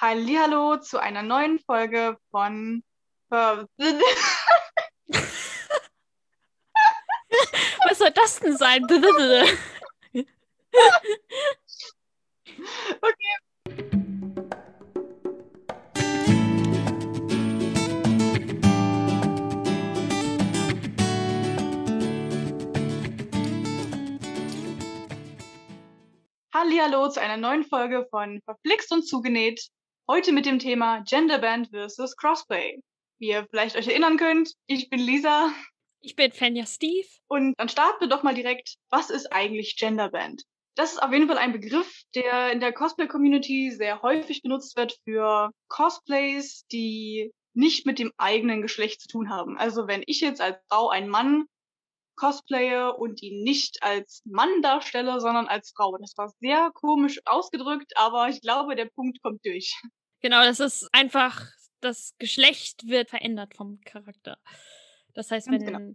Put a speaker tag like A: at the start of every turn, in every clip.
A: Hallihallo zu einer neuen Folge von
B: Was soll das denn sein?
A: Okay. Hallihallo zu einer neuen Folge von Verflixt und Zugenäht. Heute mit dem Thema Genderband versus Crossplay. Wie ihr vielleicht euch erinnern könnt, ich bin Lisa
B: Ich bin Fenja Steve.
A: und dann starten wir doch mal direkt. Was ist eigentlich Genderband? Das ist auf jeden Fall ein Begriff, der in der Cosplay-Community sehr häufig benutzt wird für Cosplays, die nicht mit dem eigenen Geschlecht zu tun haben. Also wenn ich jetzt als Frau einen Mann cosplaye und ihn nicht als Mann darstelle, sondern als Frau. Das war sehr komisch ausgedrückt, aber ich glaube, der Punkt kommt durch.
B: Genau, das ist einfach, das Geschlecht wird verändert vom Charakter. Das heißt,
A: Ganz
B: wenn,
A: genau.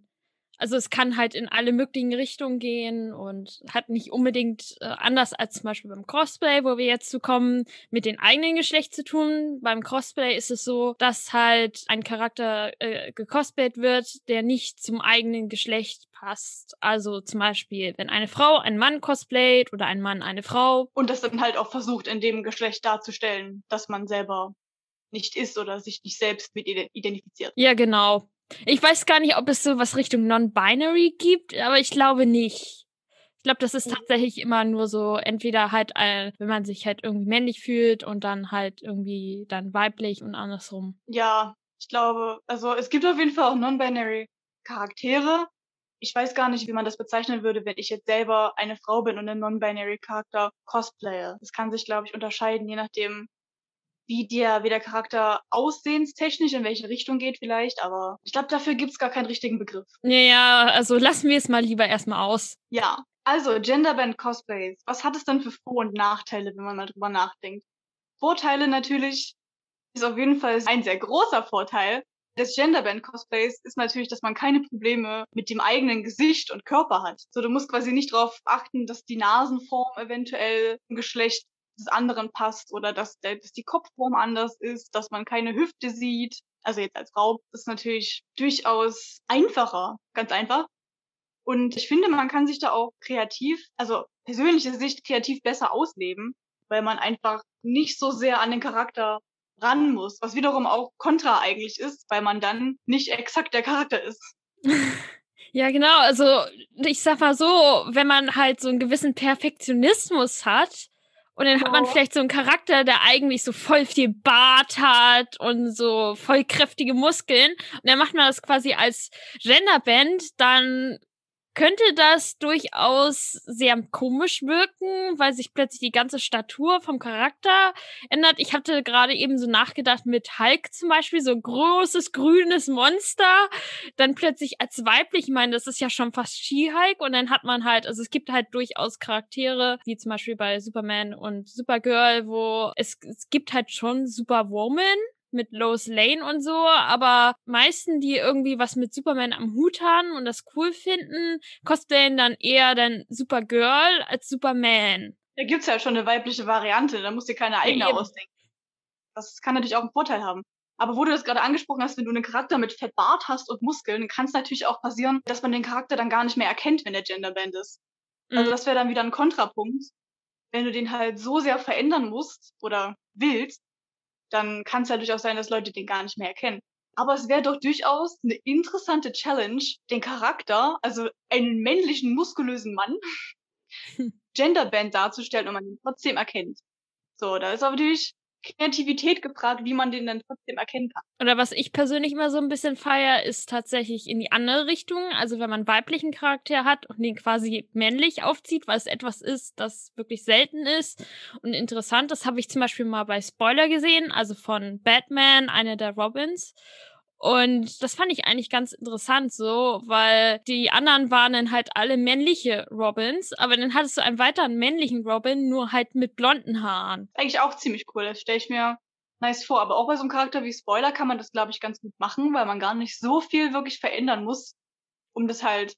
B: Also es kann halt in alle möglichen Richtungen gehen und hat nicht unbedingt äh, anders als zum Beispiel beim Cosplay, wo wir jetzt zu kommen, mit dem eigenen Geschlecht zu tun. Beim Cosplay ist es so, dass halt ein Charakter äh, gecosplayt wird, der nicht zum eigenen Geschlecht passt. Also zum Beispiel, wenn eine Frau einen Mann cosplayt oder ein Mann eine Frau,
A: Und das dann halt auch versucht, in dem Geschlecht darzustellen, dass man selber nicht ist oder sich nicht selbst mit ide- identifiziert.
B: Ja, genau. Ich weiß gar nicht, ob es so was Richtung Non-Binary gibt, aber ich glaube nicht. Ich glaube, das ist
A: Mhm.
B: tatsächlich immer nur so, entweder halt, äh, wenn man sich halt irgendwie männlich fühlt und dann halt irgendwie dann weiblich und andersrum.
A: Ja, ich glaube, also es gibt auf jeden Fall auch non-binary Charaktere. Ich weiß gar nicht, wie man das bezeichnen würde, wenn ich jetzt selber eine Frau bin und einen non-binary Charakter cosplaye. Das kann sich, glaube ich, unterscheiden, je nachdem, wie der, wie der Charakter aussehenstechnisch in welche Richtung geht vielleicht, aber ich glaube, dafür gibt's gar keinen richtigen Begriff.
B: Ja, ja, also lassen wir es mal lieber erstmal aus.
A: Ja, also Genderband Cosplays. Was hat es denn für Vor- und Nachteile, wenn man mal drüber nachdenkt? Vorteile natürlich ist auf jeden Fall ein sehr großer Vorteil des Genderband Cosplays ist natürlich, dass man keine Probleme mit dem eigenen Gesicht und Körper hat. So, du musst quasi nicht darauf achten, dass die Nasenform eventuell im Geschlecht des anderen passt oder dass, dass die Kopfform anders ist, dass man keine Hüfte sieht. Also jetzt als Frau ist natürlich durchaus einfacher, ganz einfach. Und ich finde, man kann sich da auch kreativ, also persönliche Sicht kreativ besser ausleben, weil man einfach nicht so sehr an den Charakter ran muss, was wiederum auch kontra eigentlich ist, weil man dann nicht exakt der Charakter ist.
B: Ja, genau. Also ich sag mal so, wenn man halt so einen gewissen Perfektionismus hat und dann hat man vielleicht so einen Charakter, der eigentlich so voll viel Bart hat und so voll kräftige Muskeln. Und dann macht man das quasi als Genderband, dann könnte das durchaus sehr komisch wirken, weil sich plötzlich die ganze Statur vom Charakter ändert. Ich hatte gerade eben so nachgedacht mit Hulk zum Beispiel, so ein großes grünes Monster, dann plötzlich als weiblich, ich meine, das ist ja schon fast She-Hulk und dann hat man halt, also es gibt halt durchaus Charaktere, wie zum Beispiel bei Superman und Supergirl, wo es, es gibt halt schon Superwoman, mit Lois Lane und so, aber meisten, die irgendwie was mit Superman am Hut haben und das cool finden, cosplayen dann eher dann Supergirl als Superman.
A: Da gibt's ja schon eine weibliche Variante, da musst du dir keine eigene
B: eben.
A: ausdenken. Das kann natürlich auch einen Vorteil haben. Aber wo du das gerade angesprochen hast, wenn du einen Charakter mit Fettbart hast und Muskeln, dann kann es natürlich auch passieren, dass man den Charakter dann gar nicht mehr erkennt, wenn der Genderband ist. Also
B: Mhm.
A: das wäre dann wieder ein Kontrapunkt. Wenn du den halt so sehr verändern musst oder willst, dann kann es ja durchaus sein, dass Leute den gar nicht mehr erkennen. Aber es wäre doch durchaus eine interessante Challenge, den Charakter, also einen männlichen, muskulösen Mann, Genderband darzustellen und man ihn trotzdem erkennt. So, da ist aber natürlich Kreativität gefragt, wie man den dann trotzdem erkennen kann.
B: Oder was ich persönlich immer so ein bisschen feier, ist tatsächlich in die andere Richtung. Also wenn man weiblichen Charakter hat und den quasi männlich aufzieht, weil es etwas ist, das wirklich selten ist und interessant. Das habe ich zum Beispiel mal bei Spoiler gesehen, also von Batman, einer der Robins. Und das fand ich eigentlich ganz interessant so, weil die anderen waren dann halt alle männliche Robins, aber dann hattest du einen weiteren männlichen Robin, nur halt mit blonden Haaren.
A: Eigentlich auch ziemlich cool, das stelle ich mir nice vor. Aber auch bei so einem Charakter wie Spoiler kann man das, glaube ich, ganz gut machen, weil man gar nicht so viel wirklich verändern muss, um das halt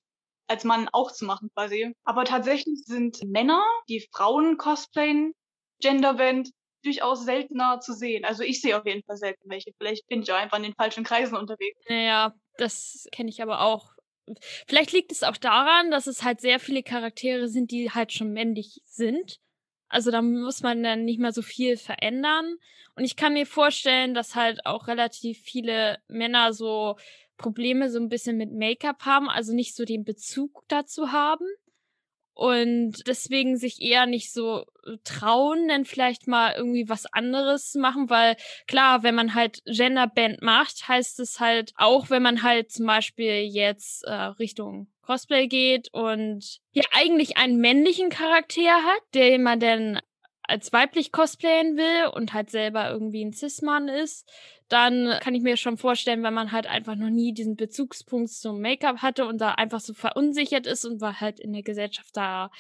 A: als Mann auch zu machen quasi. Aber tatsächlich sind Männer, die Frauen cosplayen, Genderband, durchaus seltener zu sehen. Also ich sehe auf jeden Fall selten welche. Vielleicht bin ich auch einfach in den falschen Kreisen unterwegs.
B: Naja, das kenne ich aber auch. Vielleicht liegt es auch daran, dass es halt sehr viele Charaktere sind, die halt schon männlich sind. Also da muss man dann nicht mehr so viel verändern. Und ich kann mir vorstellen, dass halt auch relativ viele Männer so Probleme so ein bisschen mit Make-up haben, also nicht so den Bezug dazu haben und deswegen sich eher nicht so äh, trauen, denn vielleicht mal irgendwie was anderes machen, weil klar, wenn man halt Genderband macht, heißt es halt auch, wenn man halt zum Beispiel jetzt äh, Richtung Cosplay geht und ja eigentlich einen männlichen Charakter hat, den man dann als weiblich cosplayen will und halt selber irgendwie ein Cis-Mann ist, dann kann ich mir schon vorstellen, wenn man halt einfach noch nie diesen Bezugspunkt zum Make-up hatte und da einfach so verunsichert ist und weil halt in der Gesellschaft da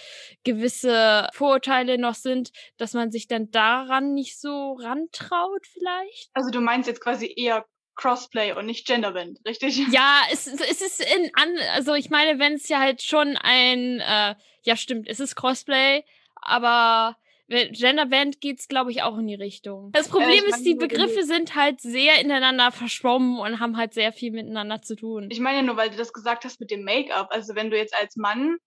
B: gewisse Vorurteile noch sind, dass man sich dann daran nicht so rantraut vielleicht.
A: Also du meinst jetzt quasi eher Crossplay und nicht Genderband, richtig?
B: Ja, es, es ist in an, also ich meine, wenn es ja halt schon ein, äh, ja stimmt, es ist Crossplay, aber Genderband geht's, glaube ich, auch in die Richtung. Das Problem äh, ist, die Begriffe sind halt sehr ineinander verschwommen und haben halt sehr viel miteinander zu tun.
A: Ich meine ja nur, weil du das gesagt hast mit dem Make-up. Also wenn du jetzt als Mann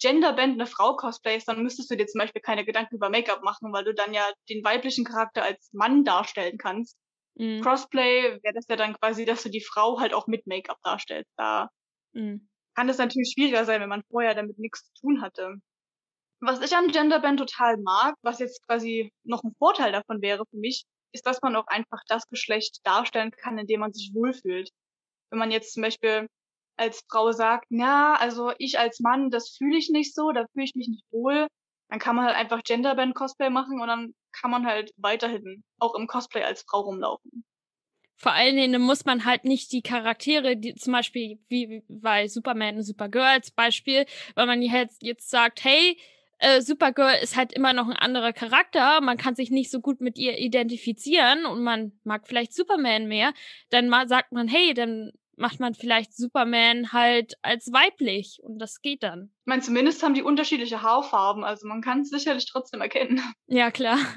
A: Genderband eine Frau cosplayst, dann müsstest du dir zum Beispiel keine Gedanken über Make-up machen, weil du dann ja den weiblichen Charakter als Mann darstellen kannst. Mhm. Crossplay wäre das ja dann quasi, dass du die Frau halt auch mit Make-up darstellst. Da mhm. kann es natürlich schwieriger sein, wenn man vorher damit nichts zu tun hatte. Was ich an Genderband total mag, was jetzt quasi noch ein Vorteil davon wäre für mich, ist, dass man auch einfach das Geschlecht darstellen kann, in dem man sich wohlfühlt. Wenn man jetzt zum Beispiel als Frau sagt, na, also ich als Mann, das fühle ich nicht so, da fühle ich mich nicht wohl, dann kann man halt einfach Genderband Cosplay machen und dann kann man halt weiterhin auch im Cosplay als Frau rumlaufen.
B: Vor allen Dingen muss man halt nicht die Charaktere, die zum Beispiel wie bei Superman und Supergirl als Beispiel, weil man jetzt, jetzt sagt, hey, äh, Supergirl ist halt immer noch ein anderer Charakter. Man kann sich nicht so gut mit ihr identifizieren und man mag vielleicht Superman mehr. Dann mal sagt man, hey, dann macht man vielleicht Superman halt als weiblich und das geht dann.
A: Ich meine, zumindest haben die unterschiedliche Haarfarben, also man kann es sicherlich trotzdem erkennen.
B: Ja, klar.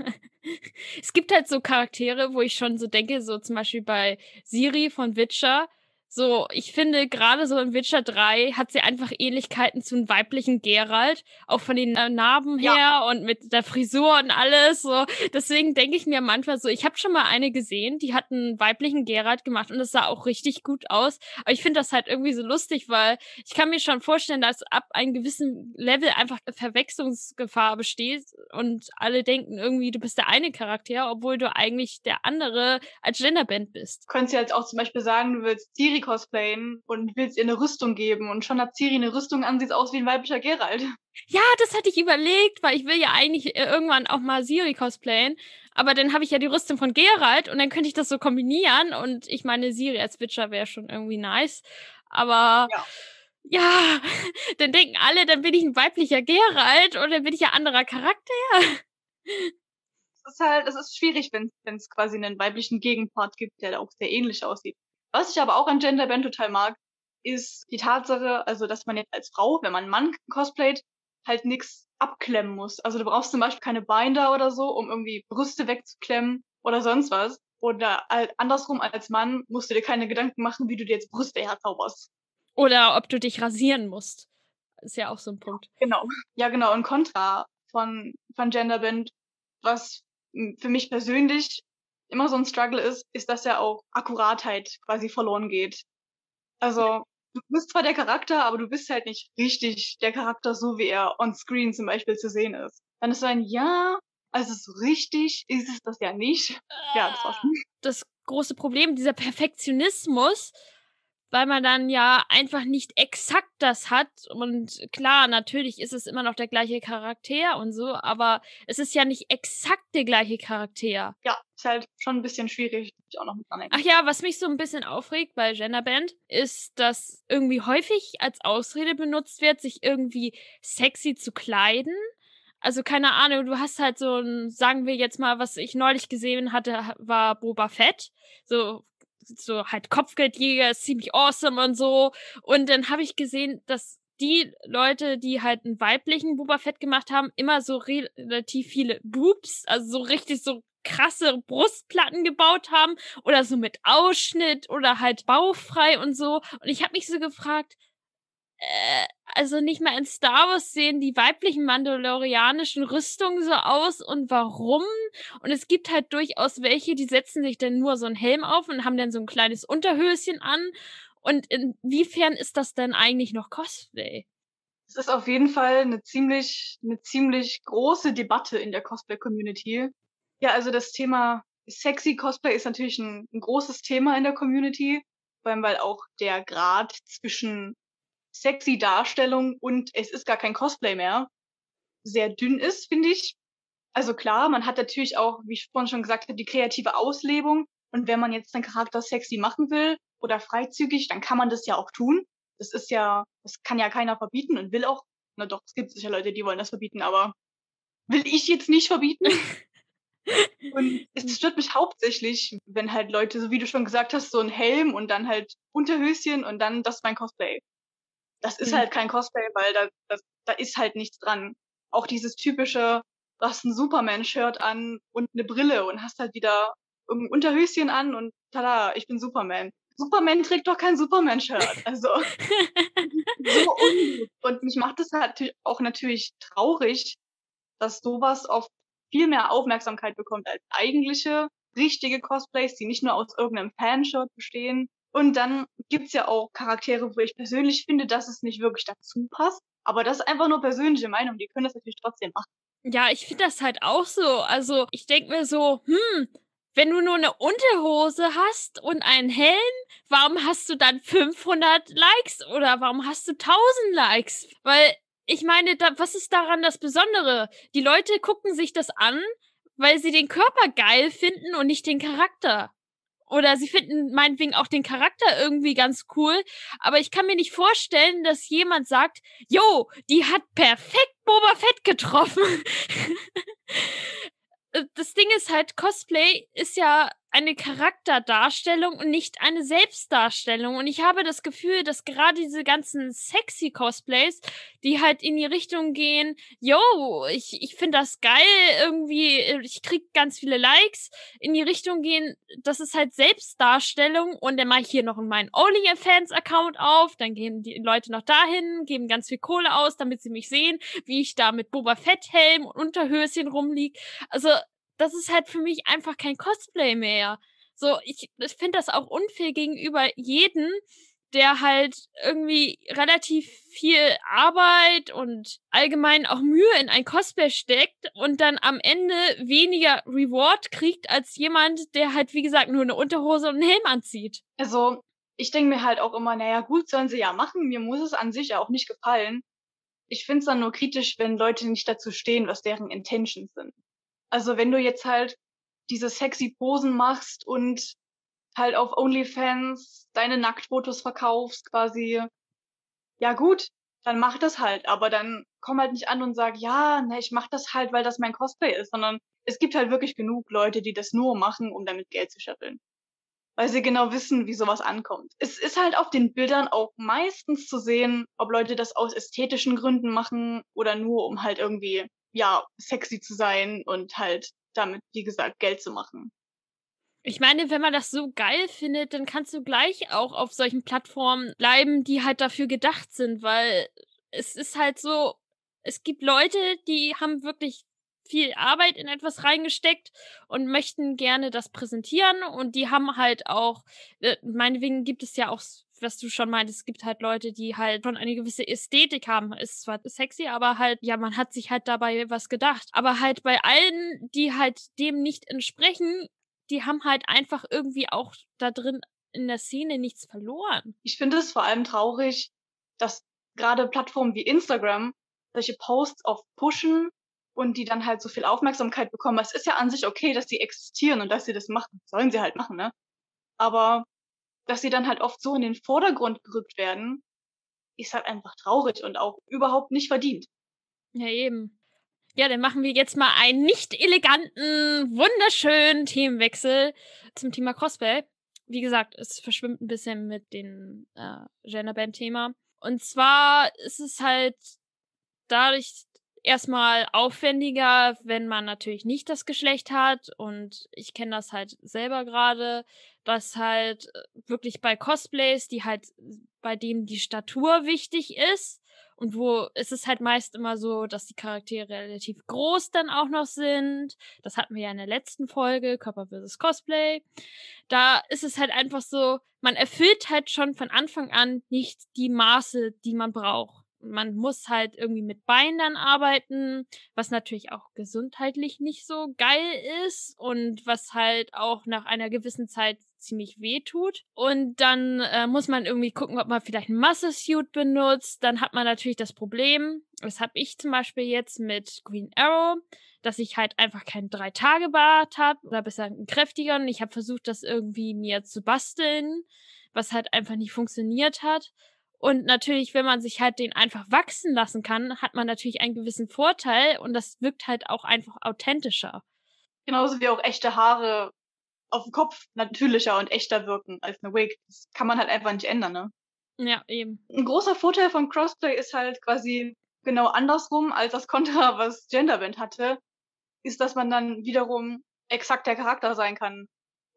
B: Es gibt halt so Charaktere, wo ich schon so denke, so zum Beispiel bei Siri von Witcher, so, ich finde, gerade so in Witcher 3 hat sie einfach Ähnlichkeiten zu einem weiblichen Geralt. Auch von den äh, Narben her ja. und mit der Frisur und alles. So. Deswegen denke ich mir manchmal so, ich habe schon mal eine gesehen, die hat einen weiblichen Geralt gemacht und es sah auch richtig gut aus. Aber ich finde das halt irgendwie so lustig, weil ich kann mir schon vorstellen, dass ab einem gewissen Level einfach Verwechslungsgefahr besteht und alle denken irgendwie, du bist der eine Charakter, obwohl du eigentlich der andere als Genderband bist.
A: Du könntest ja jetzt auch zum Beispiel sagen, du willst Siri Ciri cosplayen und willst ihr eine Rüstung geben und schon hat Ciri eine Rüstung an, sieht aus wie ein weiblicher Geralt.
B: Ja, das hatte ich überlegt, weil ich will ja eigentlich äh, irgendwann auch mal Siri cosplayen, aber dann habe ich ja die Rüstung von Geralt und dann könnte ich das so kombinieren und ich meine, Siri als Witcher wäre schon irgendwie nice, aber ja. ja, dann denken alle, dann bin ich ein weiblicher Geralt und dann bin ich ja anderer Charakter.
A: Es ist halt, es ist schwierig, wenn es quasi einen weiblichen Gegenpart gibt, der auch sehr ähnlich aussieht. Was ich aber auch an Genderband total mag, ist die Tatsache, also dass man jetzt als Frau, wenn man einen Mann cosplayt, halt nichts abklemmen muss. Also du brauchst zum Beispiel keine Binder oder so, um irgendwie Brüste wegzuklemmen oder sonst was. Oder andersrum als Mann musst du dir keine Gedanken machen, wie du dir jetzt Brüste herzauberst.
B: Oder ob du dich rasieren musst. Ist ja auch so ein Punkt.
A: Genau. Ja, genau. Und Kontra von, von Genderband, was für mich persönlich immer so ein Struggle ist, ist, dass ja auch Akkuratheit quasi verloren geht. Also, du bist zwar der Charakter, aber du bist halt nicht richtig der Charakter, so wie er on screen zum Beispiel zu sehen ist. Dann ist so ein Ja, also so richtig ist es das ja nicht. Ja, das war schon.
B: Das große Problem, dieser Perfektionismus, weil man dann ja einfach nicht exakt das hat. Und klar, natürlich ist es immer noch der gleiche Charakter und so, aber es ist ja nicht exakt der gleiche Charakter.
A: Ja, ist halt schon ein bisschen schwierig, auch noch mit
B: dran Ach ja, was mich so ein bisschen aufregt bei Genderband, ist, dass irgendwie häufig als Ausrede benutzt wird, sich irgendwie sexy zu kleiden. Also keine Ahnung, du hast halt so ein, sagen wir jetzt mal, was ich neulich gesehen hatte, war Boba Fett. So so halt Kopfgeldjäger ist ziemlich awesome und so. Und dann habe ich gesehen, dass die Leute, die halt einen weiblichen Boba Fett gemacht haben, immer so relativ viele Boobs, also so richtig so krasse Brustplatten gebaut haben oder so mit Ausschnitt oder halt bauchfrei und so. Und ich habe mich so gefragt, äh, also nicht mal in Star Wars sehen die weiblichen mandalorianischen Rüstungen so aus und warum? Und es gibt halt durchaus welche, die setzen sich dann nur so einen Helm auf und haben dann so ein kleines Unterhöschen an. Und inwiefern ist das denn eigentlich noch Cosplay?
A: Es ist auf jeden Fall eine ziemlich, eine ziemlich große Debatte in der Cosplay-Community. Ja, also das Thema sexy Cosplay ist natürlich ein, ein großes Thema in der Community, weil auch der Grad zwischen sexy Darstellung und es ist gar kein Cosplay mehr, sehr dünn ist, finde ich. Also klar, man hat natürlich auch, wie ich vorhin schon gesagt habe, die kreative Auslebung. Und wenn man jetzt einen Charakter sexy machen will oder freizügig, dann kann man das ja auch tun. Das ist ja, das kann ja keiner verbieten und will auch. Na doch, es gibt sicher Leute, die wollen das verbieten, aber will ich jetzt nicht verbieten. und es stört mich hauptsächlich, wenn halt Leute, so wie du schon gesagt hast, so ein Helm und dann halt Unterhöschen und dann das ist mein Cosplay. Das ist mhm. halt kein Cosplay, weil da, das, da ist halt nichts dran. Auch dieses typische, du hast ein Superman-Shirt an und eine Brille und hast halt wieder irgendein Unterhöschen an und tada, ich bin Superman. Superman trägt doch kein Superman-Shirt. Also so ungut. Und mich macht es halt auch natürlich traurig, dass sowas auf viel mehr Aufmerksamkeit bekommt als eigentliche richtige Cosplays, die nicht nur aus irgendeinem Fanshirt bestehen, und dann gibt's ja auch Charaktere, wo ich persönlich finde, dass es nicht wirklich dazu passt. Aber das ist einfach nur persönliche Meinung. Die können das natürlich trotzdem machen.
B: Ja, ich finde das halt auch so. Also ich denke mir so, hm, wenn du nur eine Unterhose hast und einen Helm, warum hast du dann 500 Likes oder warum hast du 1000 Likes? Weil ich meine, da, was ist daran das Besondere? Die Leute gucken sich das an, weil sie den Körper geil finden und nicht den Charakter oder sie finden meinetwegen auch den Charakter irgendwie ganz cool, aber ich kann mir nicht vorstellen, dass jemand sagt, yo, die hat perfekt Boba Fett getroffen. Äh, das Ding ist halt, Cosplay ist ja eine Charakterdarstellung und nicht eine Selbstdarstellung. Und ich habe das Gefühl, dass gerade diese ganzen sexy Cosplays, die halt in die Richtung gehen, yo, ich, ich finde das geil, irgendwie, ich krieg ganz viele Likes, in die Richtung gehen, das ist halt Selbstdarstellung und dann mache ich hier noch meinen OnlyFans-Account auf, dann gehen die Leute noch dahin, geben ganz viel Kohle aus, damit sie mich sehen, wie ich da mit Boba Fett-Helm und Unterhöschen rumlieg. Also, das ist halt für mich einfach kein Cosplay mehr. So, ich, ich finde das auch unfair gegenüber jedem, der halt irgendwie relativ viel Arbeit und allgemein auch Mühe in ein Cosplay steckt und dann am Ende weniger Reward kriegt als jemand, der halt, wie gesagt, nur eine Unterhose und einen Helm anzieht.
A: Also, ich denke mir halt auch immer, naja, gut, sollen sie ja machen. Mir muss es an sich ja auch nicht gefallen. Ich finde es dann nur kritisch, wenn Leute nicht dazu stehen, was deren Intentions sind. Also wenn du jetzt halt diese sexy Posen machst und halt auf OnlyFans deine Nacktfotos verkaufst quasi, ja gut, dann mach das halt. Aber dann komm halt nicht an und sag, ja, ne, ich mach das halt, weil das mein Cosplay ist, sondern es gibt halt wirklich genug Leute, die das nur machen, um damit Geld zu scheffeln. Weil sie genau wissen, wie sowas ankommt. Es ist halt auf den Bildern auch meistens zu sehen, ob Leute das aus ästhetischen Gründen machen oder nur um halt irgendwie ja, sexy zu sein und halt damit, wie gesagt, Geld zu machen.
B: Ich meine, wenn man das so geil findet, dann kannst du gleich auch auf solchen Plattformen bleiben, die halt dafür gedacht sind, weil es ist halt so, es gibt Leute, die haben wirklich viel Arbeit in etwas reingesteckt und möchten gerne das präsentieren und die haben halt auch, äh, meinetwegen gibt es ja auch was du schon meintest, es gibt halt Leute, die halt schon eine gewisse Ästhetik haben. Ist zwar sexy, aber halt, ja, man hat sich halt dabei was gedacht. Aber halt bei allen, die halt dem nicht entsprechen, die haben halt einfach irgendwie auch da drin in der Szene nichts verloren.
A: Ich finde es vor allem traurig, dass gerade Plattformen wie Instagram solche Posts oft pushen und die dann halt so viel Aufmerksamkeit bekommen. Es ist ja an sich okay, dass sie existieren und dass sie das machen. Sollen sie halt machen, ne? Aber dass sie dann halt oft so in den Vordergrund gerückt werden, ist halt einfach traurig und auch überhaupt nicht verdient.
B: Ja, eben. Ja, dann machen wir jetzt mal einen nicht eleganten, wunderschönen Themenwechsel zum Thema Cosplay. Wie gesagt, es verschwimmt ein bisschen mit dem äh, Genderband-Thema. Und zwar ist es halt dadurch, erstmal aufwendiger, wenn man natürlich nicht das Geschlecht hat. Und ich kenne das halt selber gerade, dass halt äh, wirklich bei Cosplays, die halt, bei denen die Statur wichtig ist, und wo ist es halt meist immer so, dass die Charaktere relativ groß dann auch noch sind. Das hatten wir ja in der letzten Folge, Körper vs. Cosplay. Da ist es halt einfach so, man erfüllt halt schon von Anfang an nicht die Maße, die man braucht. Man muss halt irgendwie mit Beinen arbeiten, was natürlich auch gesundheitlich nicht so geil ist und was halt auch nach einer gewissen Zeit ziemlich weh tut. Und dann äh, muss man irgendwie gucken, ob man vielleicht ein Muscle-Suit benutzt. Dann hat man natürlich das Problem, das habe ich zum Beispiel jetzt mit Green Arrow, dass ich halt einfach keinen Drei-Tage-Bart habe oder besser einen kräftigeren. Ich habe versucht, das irgendwie mir zu basteln, was halt einfach nicht funktioniert hat. Und natürlich, wenn man sich halt den einfach wachsen lassen kann, hat man natürlich einen gewissen Vorteil und das wirkt halt auch einfach authentischer.
A: Genauso wie auch echte Haare auf dem Kopf natürlicher und echter wirken als eine Wig. Das kann man halt einfach nicht ändern, ne?
B: Ja, eben.
A: Ein großer Vorteil von Crossplay ist halt quasi genau andersrum als das Contra, was Genderband hatte, ist, dass man dann wiederum exakt der Charakter sein kann.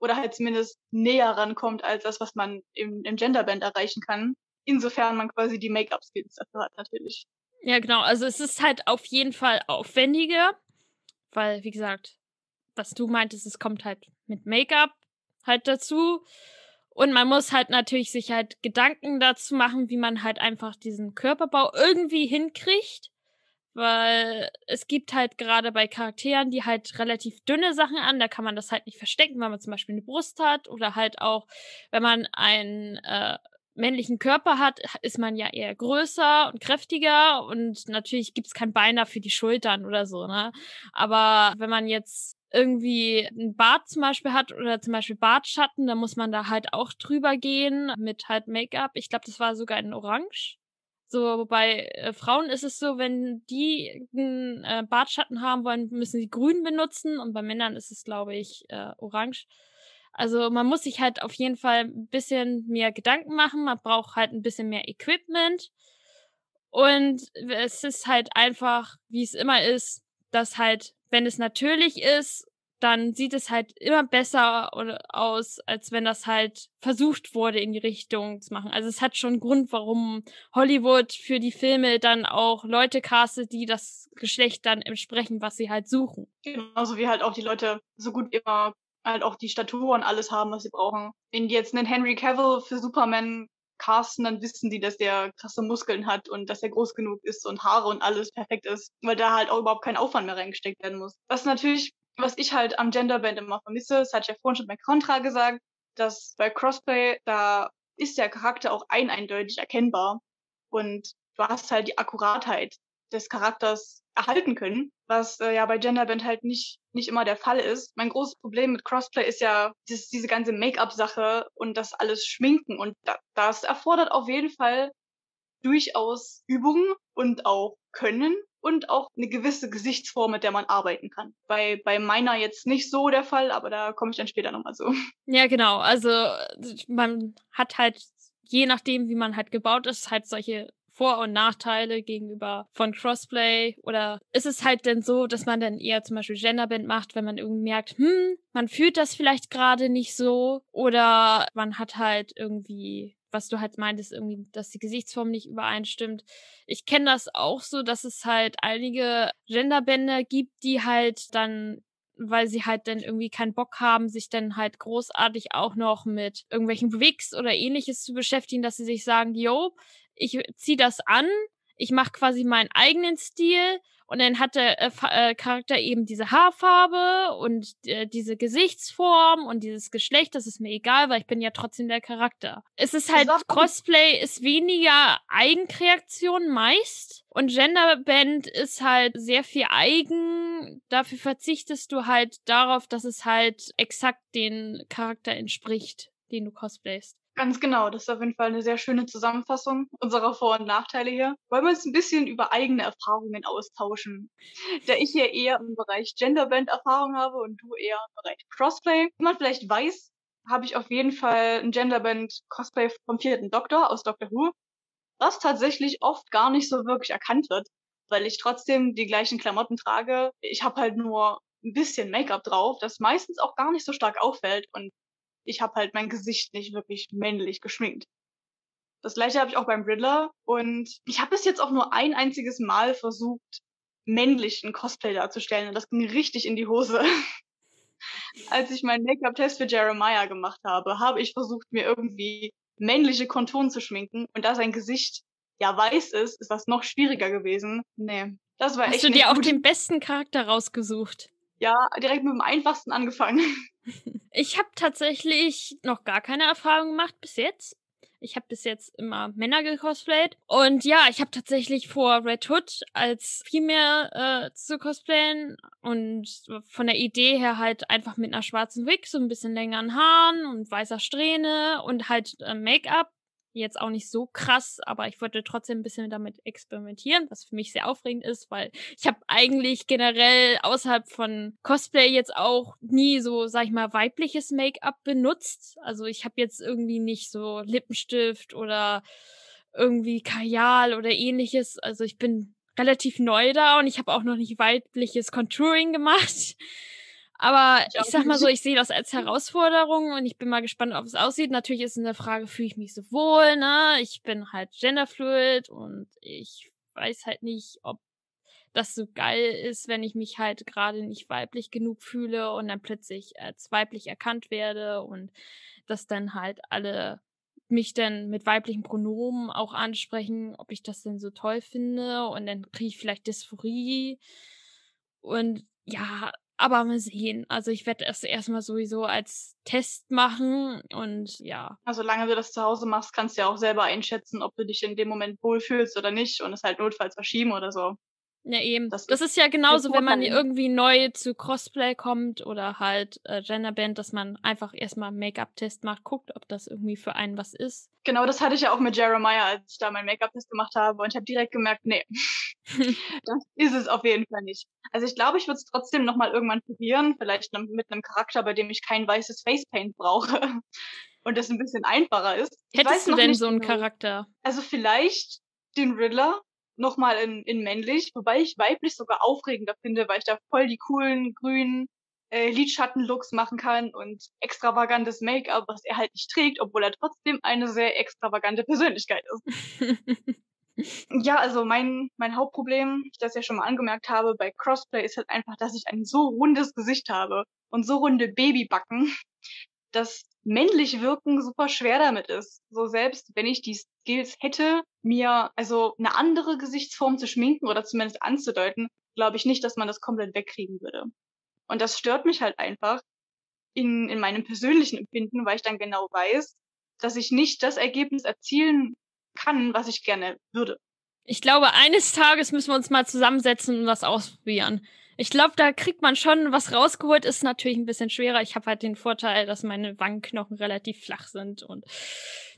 A: Oder halt zumindest näher rankommt als das, was man im, im Genderband erreichen kann. Insofern man quasi die Make-up-Skills dafür hat, natürlich.
B: Ja, genau. Also es ist halt auf jeden Fall aufwendiger, weil, wie gesagt, was du meintest, es kommt halt mit Make-up halt dazu. Und man muss halt natürlich sich halt Gedanken dazu machen, wie man halt einfach diesen Körperbau irgendwie hinkriegt. Weil es gibt halt gerade bei Charakteren, die halt relativ dünne Sachen an, da kann man das halt nicht verstecken, wenn man zum Beispiel eine Brust hat oder halt auch, wenn man einen äh, männlichen Körper hat, ist man ja eher größer und kräftiger und natürlich gibt's kein Bein für die Schultern oder so, ne? Aber wenn man jetzt irgendwie ein Bart zum Beispiel hat oder zum Beispiel Bartschatten, dann muss man da halt auch drüber gehen mit halt Make-up. Ich glaube, das war sogar in Orange. So, bei äh, Frauen ist es so, wenn die einen äh, Bartschatten haben wollen, müssen sie grün benutzen und bei Männern ist es, glaube ich, äh, orange. Also man muss sich halt auf jeden Fall ein bisschen mehr Gedanken machen. Man braucht halt ein bisschen mehr Equipment. Und es ist halt einfach, wie es immer ist, dass halt wenn es natürlich ist, dann sieht es halt immer besser aus, als wenn das halt versucht wurde, in die Richtung zu machen. Also es hat schon einen Grund, warum Hollywood für die Filme dann auch Leute castet, die das Geschlecht dann entsprechen, was sie halt suchen.
A: Genauso wie halt auch die Leute so gut immer halt auch die Statur und alles haben, was sie brauchen. Wenn die jetzt einen Henry Cavill für Superman casten, dann wissen die, dass der krasse Muskeln hat und dass er groß genug ist und Haare und alles perfekt ist, weil da halt auch überhaupt kein Aufwand mehr reingesteckt werden muss. Was natürlich, was ich halt am Genderband immer vermisse, das ich ja vorhin schon bei Contra gesagt, dass bei Crossplay, da ist der Charakter auch ein eindeutig erkennbar und du hast halt die Akkuratheit des Charakters erhalten können, was äh, ja bei Genderband halt nicht, nicht immer der Fall ist. Mein großes Problem mit Crossplay ist ja dieses, diese ganze Make-up-Sache und das alles Schminken und da, das erfordert auf jeden Fall durchaus Übungen und auch Können und auch eine gewisse Gesichtsform, mit der man arbeiten kann. Bei, bei meiner jetzt nicht so der Fall, aber da komme ich dann später nochmal so.
B: Ja, genau. Also man hat halt, je nachdem, wie man halt gebaut ist, halt solche vor- und Nachteile gegenüber von Crossplay? Oder ist es halt denn so, dass man dann eher zum Beispiel Genderband macht, wenn man irgendwie merkt, hm, man fühlt das vielleicht gerade nicht so? Oder man hat halt irgendwie was du halt meintest, irgendwie, dass die Gesichtsform nicht übereinstimmt. Ich kenne das auch so, dass es halt einige Genderbänder gibt, die halt dann weil sie halt dann irgendwie keinen Bock haben, sich dann halt großartig auch noch mit irgendwelchen Wigs oder ähnliches zu beschäftigen, dass sie sich sagen, yo, ich ziehe das an, ich mache quasi meinen eigenen Stil und dann hat der äh, äh, Charakter eben diese Haarfarbe und äh, diese Gesichtsform und dieses Geschlecht, das ist mir egal, weil ich bin ja trotzdem der Charakter. Es ist halt, Cosplay ist weniger Eigenkreation meist und Genderband ist halt sehr viel eigen. Dafür verzichtest du halt darauf, dass es halt exakt den Charakter entspricht, den du cosplayst.
A: Ganz genau, das ist auf jeden Fall eine sehr schöne Zusammenfassung unserer Vor- und Nachteile hier. Wollen wir uns ein bisschen über eigene Erfahrungen austauschen? Da ich hier eher im Bereich Genderband Erfahrung habe und du eher im Bereich Crossplay. Wie man vielleicht weiß, habe ich auf jeden Fall ein Genderband Cosplay vom vierten Doktor aus Doctor Who, was tatsächlich oft gar nicht so wirklich erkannt wird. weil ich trotzdem die gleichen Klamotten trage. Ich habe halt nur ein bisschen Make-up drauf, das meistens auch gar nicht so stark auffällt und ich habe halt mein Gesicht nicht wirklich männlich geschminkt. Das gleiche habe ich auch beim Riddler und ich habe bis jetzt auch nur ein einziges Mal versucht, männlich ein Cosplay darzustellen und das ging richtig in die Hose. Als ich meinen Make-up-Test für Jeremiah gemacht habe, habe ich versucht, mir irgendwie männliche Konturen zu schminken und da sein Gesicht ja weiß ist, ist das noch schwieriger gewesen. Nee, das war
B: Hast
A: echt
B: du dir auch den besten Charakter rausgesucht?
A: Ja, direkt mit dem einfachsten angefangen.
B: Ich habe tatsächlich noch gar keine Erfahrung gemacht bis jetzt. Ich habe bis jetzt immer Männer gecosplayt. Und ja, ich habe tatsächlich vor, Red Hood als Female äh, zu cosplayen. Und von der Idee her halt einfach mit einer schwarzen Wig, so ein bisschen längeren Haaren und weißer Strähne und halt äh, Make-up jetzt auch nicht so krass, aber ich wollte trotzdem ein bisschen damit experimentieren, was für mich sehr aufregend ist, weil ich habe eigentlich generell außerhalb von Cosplay jetzt auch nie so, sag ich mal, weibliches Make-up benutzt. Also ich habe jetzt irgendwie nicht so Lippenstift oder irgendwie Kajal oder ähnliches. Also ich bin relativ neu da und ich habe auch noch nicht weibliches Contouring gemacht. Aber ich, sag mal so, ich sehe das als Herausforderung und ich bin mal gespannt, ob es aussieht. Natürlich ist in der Frage, fühle ich mich so wohl, ne? Ich bin halt genderfluid und ich weiß halt nicht, ob das so geil ist, wenn ich mich halt gerade nicht weiblich genug fühle und dann plötzlich als weiblich erkannt werde und dass dann halt alle mich dann mit weiblichen Pronomen auch ansprechen, ob ich das denn so toll finde und dann kriege ich vielleicht Dysphorie und ja, aber mal sehen. Also ich werde es erstmal sowieso als Test machen und ja.
A: Also solange du das zu Hause machst, kannst du ja auch selber einschätzen, ob du dich in dem Moment wohlfühlst oder nicht und es halt notfalls verschieben oder so.
B: Ja, eben.
A: Das
B: Das,
A: ist
B: ja genauso, wenn man irgendwie neu zu Cosplay kommt oder halt äh, Genderband, dass man einfach erstmal einen Make-up-Test macht, guckt, ob das irgendwie für einen was ist.
A: Genau, das hatte ich ja auch mit Jeremiah, als ich da meinen Make-up-Test gemacht habe und ich habe direkt gemerkt, nee, das ist es auf jeden Fall nicht. Also ich glaube, ich würde es trotzdem nochmal irgendwann probieren, vielleicht mit einem Charakter, bei dem ich kein weißes Facepaint brauche und das ein bisschen einfacher ist.
B: Hättest du denn
A: nicht
B: so einen
A: genau.
B: Charakter?
A: Also vielleicht den Riddler nochmal in, in männlich, wobei ich weiblich sogar aufregender finde, weil ich da voll die coolen grünen äh, Lidschatten-Looks machen kann und extravagantes Make-up, was er halt nicht trägt, obwohl er trotzdem eine sehr extravagante Persönlichkeit ist. Ja, also mein, mein Hauptproblem, ich das ja schon mal angemerkt habe, bei Crossplay ist halt einfach, dass ich ein so rundes Gesicht habe und so runde Babybacken, dass männlich wirken super schwer damit ist. So selbst wenn ich die Skills hätte, mir also eine andere Gesichtsform zu schminken oder zumindest anzudeuten, glaube ich nicht, dass man das komplett wegkriegen würde. Und das stört mich halt einfach in, in meinem persönlichen Empfinden, weil ich dann genau weiß, dass ich nicht das Ergebnis erzielen kann, was ich gerne würde.
B: Ich glaube, eines Tages müssen wir uns mal zusammensetzen und das ausprobieren. Ich glaube, da kriegt man schon was rausgeholt. Ist natürlich ein bisschen schwerer. Ich habe halt den Vorteil, dass meine Wangenknochen relativ flach sind und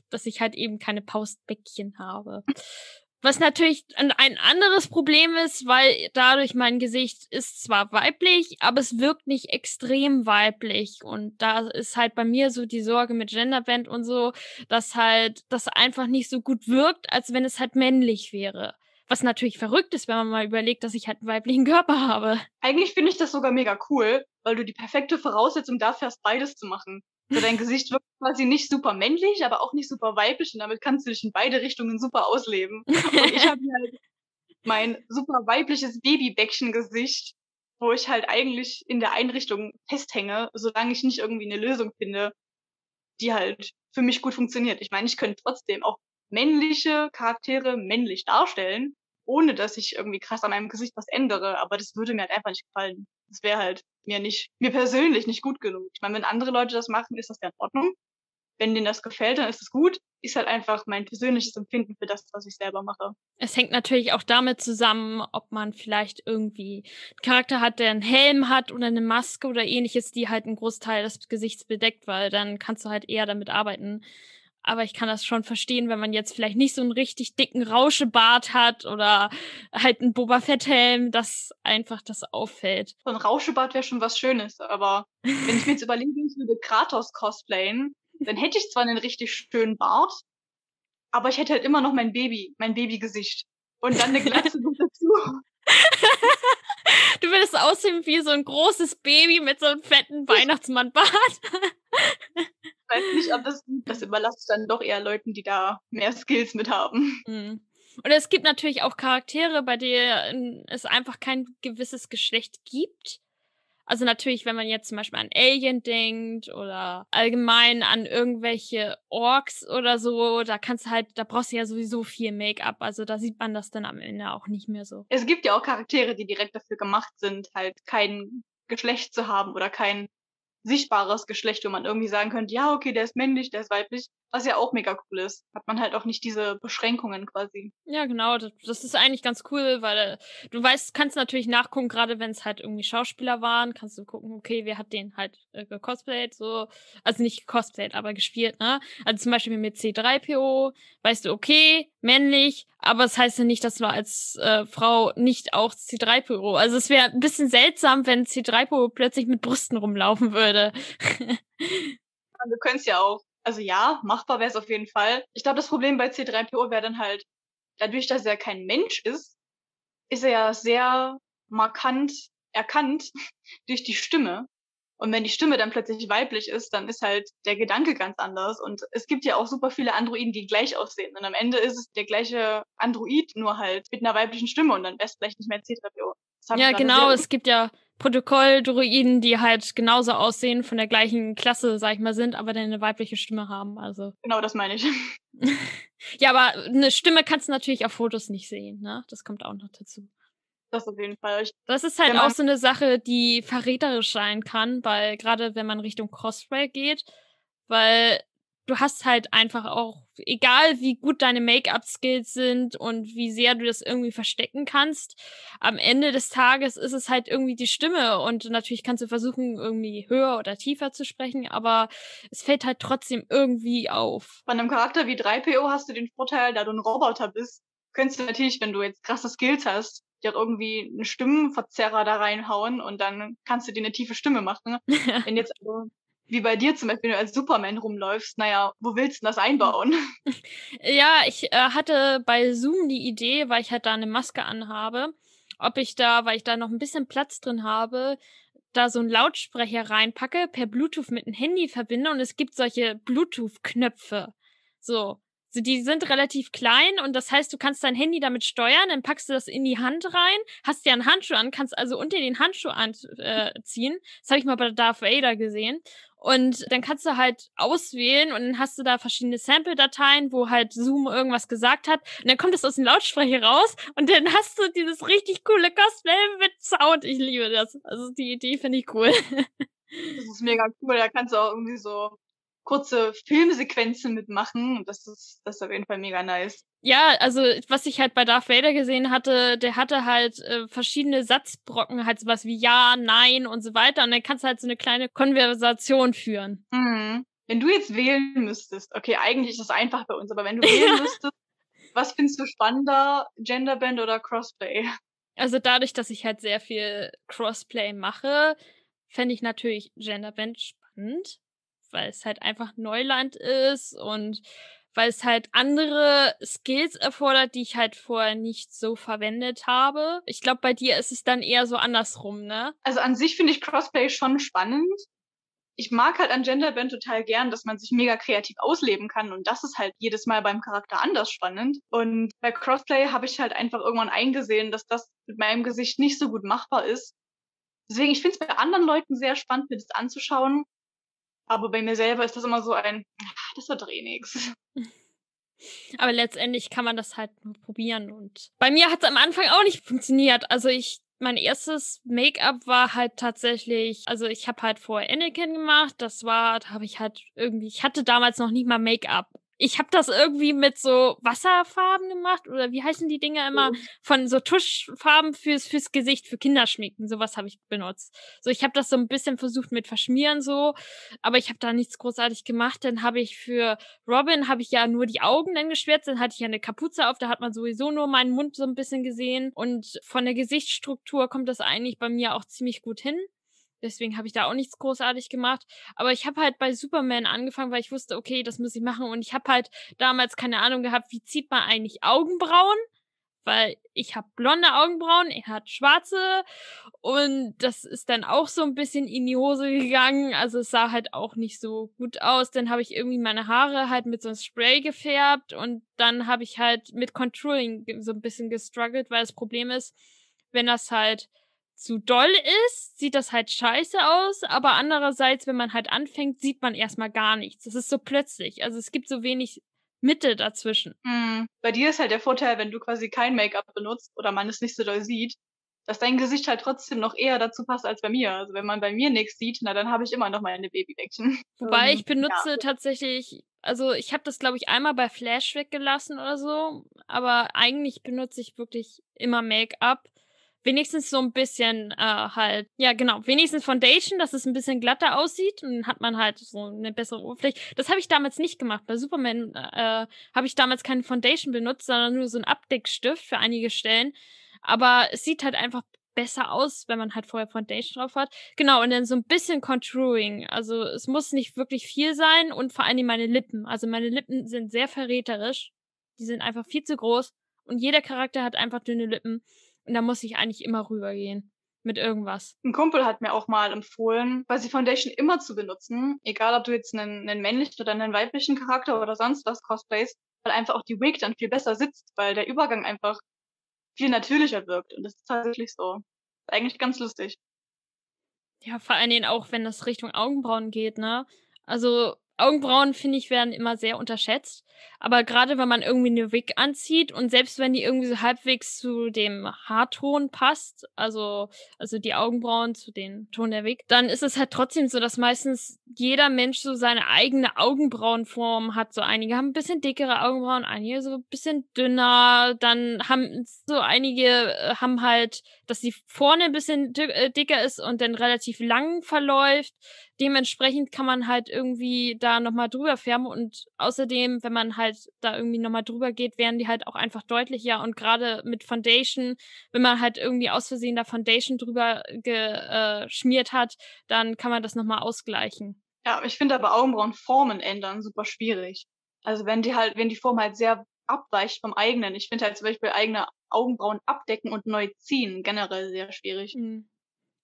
B: dass ich halt eben keine Paustbäckchen habe. Was natürlich ein, anderes Problem ist, weil dadurch mein Gesicht ist zwar weiblich, aber es wirkt nicht extrem weiblich. Und da ist halt bei mir so die Sorge mit Genderband und so, dass halt das einfach nicht so gut wirkt, als wenn es halt männlich wäre. Was natürlich verrückt ist, wenn man mal überlegt, dass ich halt einen weiblichen Körper habe.
A: Eigentlich finde ich das sogar mega cool, weil du die perfekte Voraussetzung dafür hast, beides zu machen. So dein Gesicht wirkt quasi nicht super männlich, aber auch nicht super weiblich und damit kannst du dich in beide Richtungen super ausleben. Und ich habe halt mein super weibliches Babybäckchen-Gesicht, wo ich halt eigentlich in der Einrichtung festhänge, solange ich nicht irgendwie eine Lösung finde, die halt für mich gut funktioniert. Ich meine, ich könnte trotzdem auch männliche Charaktere männlich darstellen, ohne dass ich irgendwie krass an meinem Gesicht was ändere, aber das würde mir halt einfach nicht gefallen. Das wäre halt mir nicht, mir persönlich nicht gut genug. Ich meine, wenn andere Leute das machen, ist das ja in Ordnung. Wenn denen das gefällt, dann ist es gut. Ist halt einfach mein persönliches Empfinden für das, was ich selber mache.
B: Es hängt natürlich auch damit zusammen, ob man vielleicht irgendwie einen Charakter hat, der einen Helm hat oder eine Maske oder ähnliches, die halt einen Großteil des Gesichts bedeckt, weil dann kannst du halt eher damit arbeiten. Aber ich kann das schon verstehen, wenn man jetzt vielleicht nicht so einen richtig dicken Rauschebart hat oder halt einen Boba Fett-Helm, dass einfach das auffällt.
A: So ein Rauschebart wäre schon was Schönes, aber wenn ich mir jetzt überlege, ich würde Kratos cosplayen, dann hätte ich zwar einen richtig schönen Bart, aber ich hätte halt immer noch mein Baby, mein Babygesicht. und dann eine Glatze dazu.
B: du würdest aussehen wie so ein großes Baby mit so einem fetten Weihnachtsmannbart.
A: weiß nicht, ob das, das überlasse ich dann doch eher Leuten, die da mehr Skills mit haben.
B: Mhm. Und es gibt natürlich auch Charaktere, bei denen es einfach kein gewisses Geschlecht gibt. Also natürlich, wenn man jetzt zum Beispiel an Alien denkt oder allgemein an irgendwelche Orks oder so, da kannst du halt, da brauchst du ja sowieso viel Make-up. Also da sieht man das dann am Ende auch nicht mehr so.
A: Es gibt ja auch Charaktere, die direkt dafür gemacht sind, halt kein Geschlecht zu haben oder kein sichtbares Geschlecht, wo man irgendwie sagen könnte, ja, okay, der ist männlich, der ist weiblich, was ja auch mega cool ist. Hat man halt auch nicht diese Beschränkungen quasi.
B: Ja, genau, das, ist eigentlich ganz cool, weil äh, du weißt, kannst natürlich nachgucken, gerade wenn es halt irgendwie Schauspieler waren, kannst du gucken, okay, wer hat den halt äh, gecosplayt, so, also nicht gecosplayt, aber gespielt, ne? Also zum Beispiel mit C3PO, weißt du, okay, männlich, aber es das heißt ja nicht, dass du als äh, Frau nicht auch C3PO. Also es wäre ein bisschen seltsam, wenn C3PO plötzlich mit Brüsten rumlaufen würde.
A: wir können ja auch. Also ja, machbar wäre es auf jeden Fall. Ich glaube, das Problem bei C3PO wäre dann halt, dadurch, dass er kein Mensch ist, ist er ja sehr markant erkannt durch die Stimme. Und wenn die Stimme dann plötzlich weiblich ist, dann ist halt der Gedanke ganz anders. Und es gibt ja auch super viele Androiden, die gleich aussehen. Und am Ende ist es der gleiche Android, nur halt mit einer weiblichen Stimme und dann wäre es vielleicht nicht mehr C3PO.
B: Ja, genau. Es gibt ja Protokolldruiden, die halt genauso aussehen, von der gleichen Klasse, sag ich mal, sind, aber dann eine weibliche Stimme haben. Also.
A: Genau, das meine ich.
B: ja, aber eine Stimme kannst du natürlich auf Fotos nicht sehen, ne? Das kommt auch noch dazu.
A: Das auf jeden Fall. Ich,
B: das ist halt auch so eine Sache, die verräterisch sein kann, weil gerade wenn man Richtung Cosplay geht, weil du hast halt einfach auch, egal wie gut deine Make-up-Skills sind und wie sehr du das irgendwie verstecken kannst, am Ende des Tages ist es halt irgendwie die Stimme und natürlich kannst du versuchen, irgendwie höher oder tiefer zu sprechen, aber es fällt halt trotzdem irgendwie auf.
A: Bei einem Charakter wie 3PO hast du den Vorteil, da du ein Roboter bist, könntest du natürlich, wenn du jetzt krasse Skills hast, dir irgendwie einen Stimmenverzerrer da reinhauen und dann kannst du dir eine tiefe Stimme machen. wenn jetzt also wie bei dir zum Beispiel, wenn du als Superman rumläufst, naja, wo willst du das einbauen?
B: Ja, ich äh, hatte bei Zoom die Idee, weil ich halt da eine Maske anhabe, ob ich da, weil ich da noch ein bisschen Platz drin habe, da so einen Lautsprecher reinpacke, per Bluetooth mit dem Handy verbinde und es gibt solche Bluetooth-Knöpfe. So. So, die sind relativ klein und das heißt, du kannst dein Handy damit steuern, dann packst du das in die Hand rein, hast dir einen Handschuh an, kannst also unter den Handschuh anziehen. Äh, das habe ich mal bei Darth Vader gesehen. Und dann kannst du halt auswählen und dann hast du da verschiedene Sample-Dateien, wo halt Zoom irgendwas gesagt hat. Und dann kommt das aus dem Lautsprecher raus und dann hast du dieses richtig coole Cosplay mit Sound. Ich liebe das. Also die Idee finde ich cool.
A: Das ist mega cool. Da kannst du auch irgendwie so kurze Filmsequenzen mitmachen. Und das ist, das ist auf jeden Fall mega nice.
B: Ja, also was ich halt bei Darth Vader gesehen hatte, der hatte halt äh, verschiedene Satzbrocken, halt sowas wie Ja, Nein und so weiter. Und dann kannst du halt so eine kleine Konversation führen.
A: Mhm. Wenn du jetzt wählen müsstest, okay, eigentlich ist das einfach bei uns, aber wenn du wählen müsstest, was findest du spannender, Genderband oder Crossplay?
B: Also dadurch, dass ich halt sehr viel Crossplay mache, fände ich natürlich Genderband spannend weil es halt einfach Neuland ist und weil es halt andere Skills erfordert, die ich halt vorher nicht so verwendet habe. Ich glaube, bei dir ist es dann eher so andersrum, ne?
A: Also an sich finde ich Crossplay schon spannend. Ich mag halt an Genderband total gern, dass man sich mega kreativ ausleben kann und das ist halt jedes Mal beim Charakter anders spannend. Und bei Crossplay habe ich halt einfach irgendwann eingesehen, dass das mit meinem Gesicht nicht so gut machbar ist. Deswegen, ich finde es bei anderen Leuten sehr spannend, mir das anzuschauen. Aber bei mir selber ist das immer so ein, das wird doch eh nix.
B: Aber letztendlich kann man das halt nur probieren. Und bei mir hat es am Anfang auch nicht funktioniert. Also ich, mein erstes Make-up war halt tatsächlich, also ich habe halt vorher Anakin gemacht. Das war, da habe ich halt irgendwie, ich hatte damals noch nicht mal Make-up ich habe das irgendwie mit so Wasserfarben gemacht oder wie heißen die Dinge immer? Mhm. von so Tuschfarben fürs fürs Gesicht für Kinderschminken sowas habe ich benutzt. So ich habe das so ein bisschen versucht mit verschmieren so aber ich habe da nichts großartig gemacht. Dann habe ich für Robin habe ich ja nur die Augen dann geschwärzt dann hatte ich ja eine Kapuze auf da hat man sowieso nur meinen Mund so ein bisschen gesehen. Und von der Gesichtsstruktur kommt das eigentlich bei mir auch ziemlich gut hin Deswegen habe ich da auch nichts großartig gemacht. Aber ich habe halt bei Superman angefangen, weil ich wusste, okay, das muss ich machen. Und ich habe halt damals keine Ahnung gehabt, wie zieht man eigentlich Augenbrauen? weil ich habe blonde Augenbrauen, er hat schwarze und das ist dann auch so ein bisschen in die Hose gegangen. Also es sah halt auch nicht so gut aus. Dann habe ich irgendwie meine Haare halt mit so einem Spray gefärbt und dann habe ich halt mit Contouring so ein bisschen gestruggelt, weil das Problem ist, wenn das halt zu doll ist, sieht das halt scheiße aus, aber andererseits, wenn man halt anfängt, sieht man erstmal gar nichts. Das ist so plötzlich. Also es gibt so wenig Mitte dazwischen.
A: Mhm. Bei dir ist halt der Vorteil, wenn du quasi kein Make-up benutzt oder man es nicht so doll sieht, dass dein Gesicht halt trotzdem noch eher dazu passt als bei mir. Also wenn man bei mir nichts sieht, na dann habe ich immer noch meine Babybäckchen.
B: Wobei ich benutze ja. tatsächlich, also ich habe das glaube ich einmal bei Flash weggelassen oder so, aber eigentlich benutze ich wirklich immer Make-up wenigstens so ein bisschen äh, halt, ja genau, wenigstens Foundation, dass es ein bisschen glatter aussieht und hat man halt so eine bessere Oberfläche. Das habe ich damals nicht gemacht. Bei Superman äh, habe ich damals keine Foundation benutzt, sondern nur so ein Abdeckstift für einige Stellen. Aber es sieht halt einfach besser aus, wenn man halt vorher Foundation drauf hat. Genau, und dann so ein bisschen Contouring. Also es muss nicht wirklich viel sein und vor allem meine Lippen. Also meine Lippen sind sehr verräterisch. Die sind einfach viel zu groß und jeder Charakter hat einfach dünne Lippen. Und da muss ich eigentlich immer rübergehen mit irgendwas.
A: Ein Kumpel hat mir auch mal empfohlen, quasi Foundation immer zu benutzen, egal ob du jetzt einen, einen männlichen oder einen weiblichen Charakter oder sonst was cosplayst, weil einfach auch die Wig dann viel besser sitzt, weil der Übergang einfach viel natürlicher wirkt. Und das ist tatsächlich so. Eigentlich ganz lustig.
B: Ja, vor allen Dingen auch, wenn das Richtung Augenbrauen geht, ne? Also Augenbrauen, finde ich, werden immer sehr unterschätzt. Aber gerade wenn man irgendwie eine Wig anzieht und selbst wenn die irgendwie so halbwegs zu dem Haarton passt, also, also die Augenbrauen zu dem Ton der Wig, dann ist es halt trotzdem so, dass meistens jeder Mensch so seine eigene Augenbrauenform hat. So einige haben ein bisschen dickere Augenbrauen, einige so ein bisschen dünner, dann haben so einige äh, haben halt, dass sie vorne ein bisschen äh, dicker ist und dann relativ lang verläuft dementsprechend kann man halt irgendwie da nochmal drüber färben und außerdem, wenn man halt da irgendwie nochmal drüber geht, werden die halt auch einfach deutlicher und gerade mit Foundation, wenn man halt irgendwie aus Versehen da Foundation drüber geschmiert äh, hat, dann kann man das nochmal ausgleichen.
A: Ja, ich finde aber Augenbrauenformen ändern super schwierig. Also wenn die halt, wenn die Form halt sehr abweicht vom eigenen. Ich finde halt zum Beispiel eigene Augenbrauen abdecken und neu ziehen generell sehr schwierig. Mhm.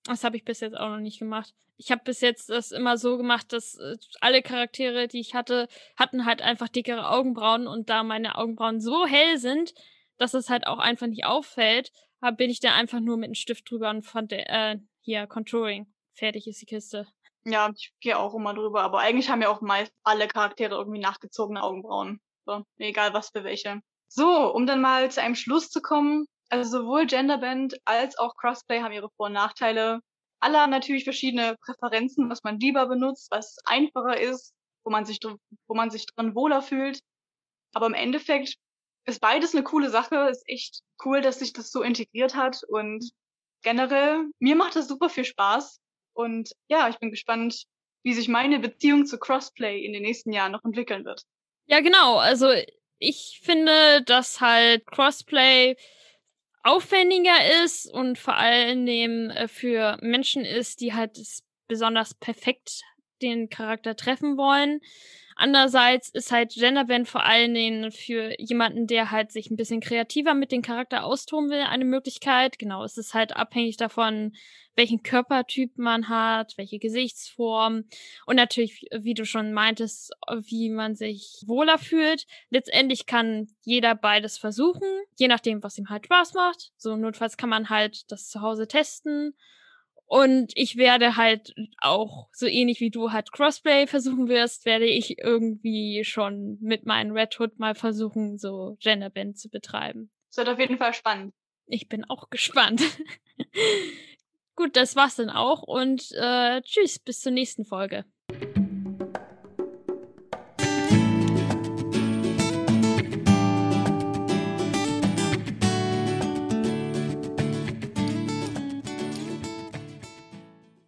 B: Das habe ich bis jetzt auch noch nicht gemacht. Ich habe bis jetzt das immer so gemacht, dass äh, alle Charaktere, die ich hatte, hatten halt einfach dickere Augenbrauen und da meine Augenbrauen so hell sind, dass es halt auch einfach nicht auffällt, bin ich da einfach nur mit einem Stift drüber und fand äh, hier Contouring. Fertig ist die Kiste.
A: Ja, ich gehe auch immer drüber, aber eigentlich haben ja auch meist alle Charaktere irgendwie nachgezogene Augenbrauen. So, egal was für welche. So, um dann mal zu einem Schluss zu kommen, also sowohl Genderband als auch Crossplay haben ihre Vor- und Nachteile. Alle haben natürlich verschiedene Präferenzen, was man lieber benutzt, was einfacher ist, wo man sich, wo man sich dran wohler fühlt. Aber im Endeffekt ist beides eine coole Sache. Ist echt cool, dass sich das so integriert hat. Und generell, mir macht das super viel Spaß. Und ja, ich bin gespannt, wie sich meine Beziehung zu Crossplay in den nächsten Jahren noch entwickeln wird.
B: Ja, genau. Also ich finde, dass halt Crossplay aufwendiger ist und vor allem äh, für Menschen ist, die halt besonders perfekt den Charakter treffen wollen. Andererseits ist halt Genderband vor allen Dingen für jemanden, der halt sich ein bisschen kreativer mit dem Charakter austoben will, eine Möglichkeit. Genau, es ist halt abhängig davon, welchen Körpertyp man hat, welche Gesichtsform und natürlich, wie du schon meintest, wie man sich wohler fühlt. Letztendlich kann jeder beides versuchen, je nachdem, was ihm halt Spaß macht. So notfalls kann man halt das zu Hause testen und ich werde halt auch, so ähnlich wie du halt Crossplay versuchen wirst, werde ich irgendwie schon mit meinem Red Hood mal versuchen, so Genderband zu betreiben.
A: Das wird auf jeden Fall spannend.
B: Ich bin auch gespannt. Gut, das war's dann auch und äh, tschüss, bis zur nächsten Folge.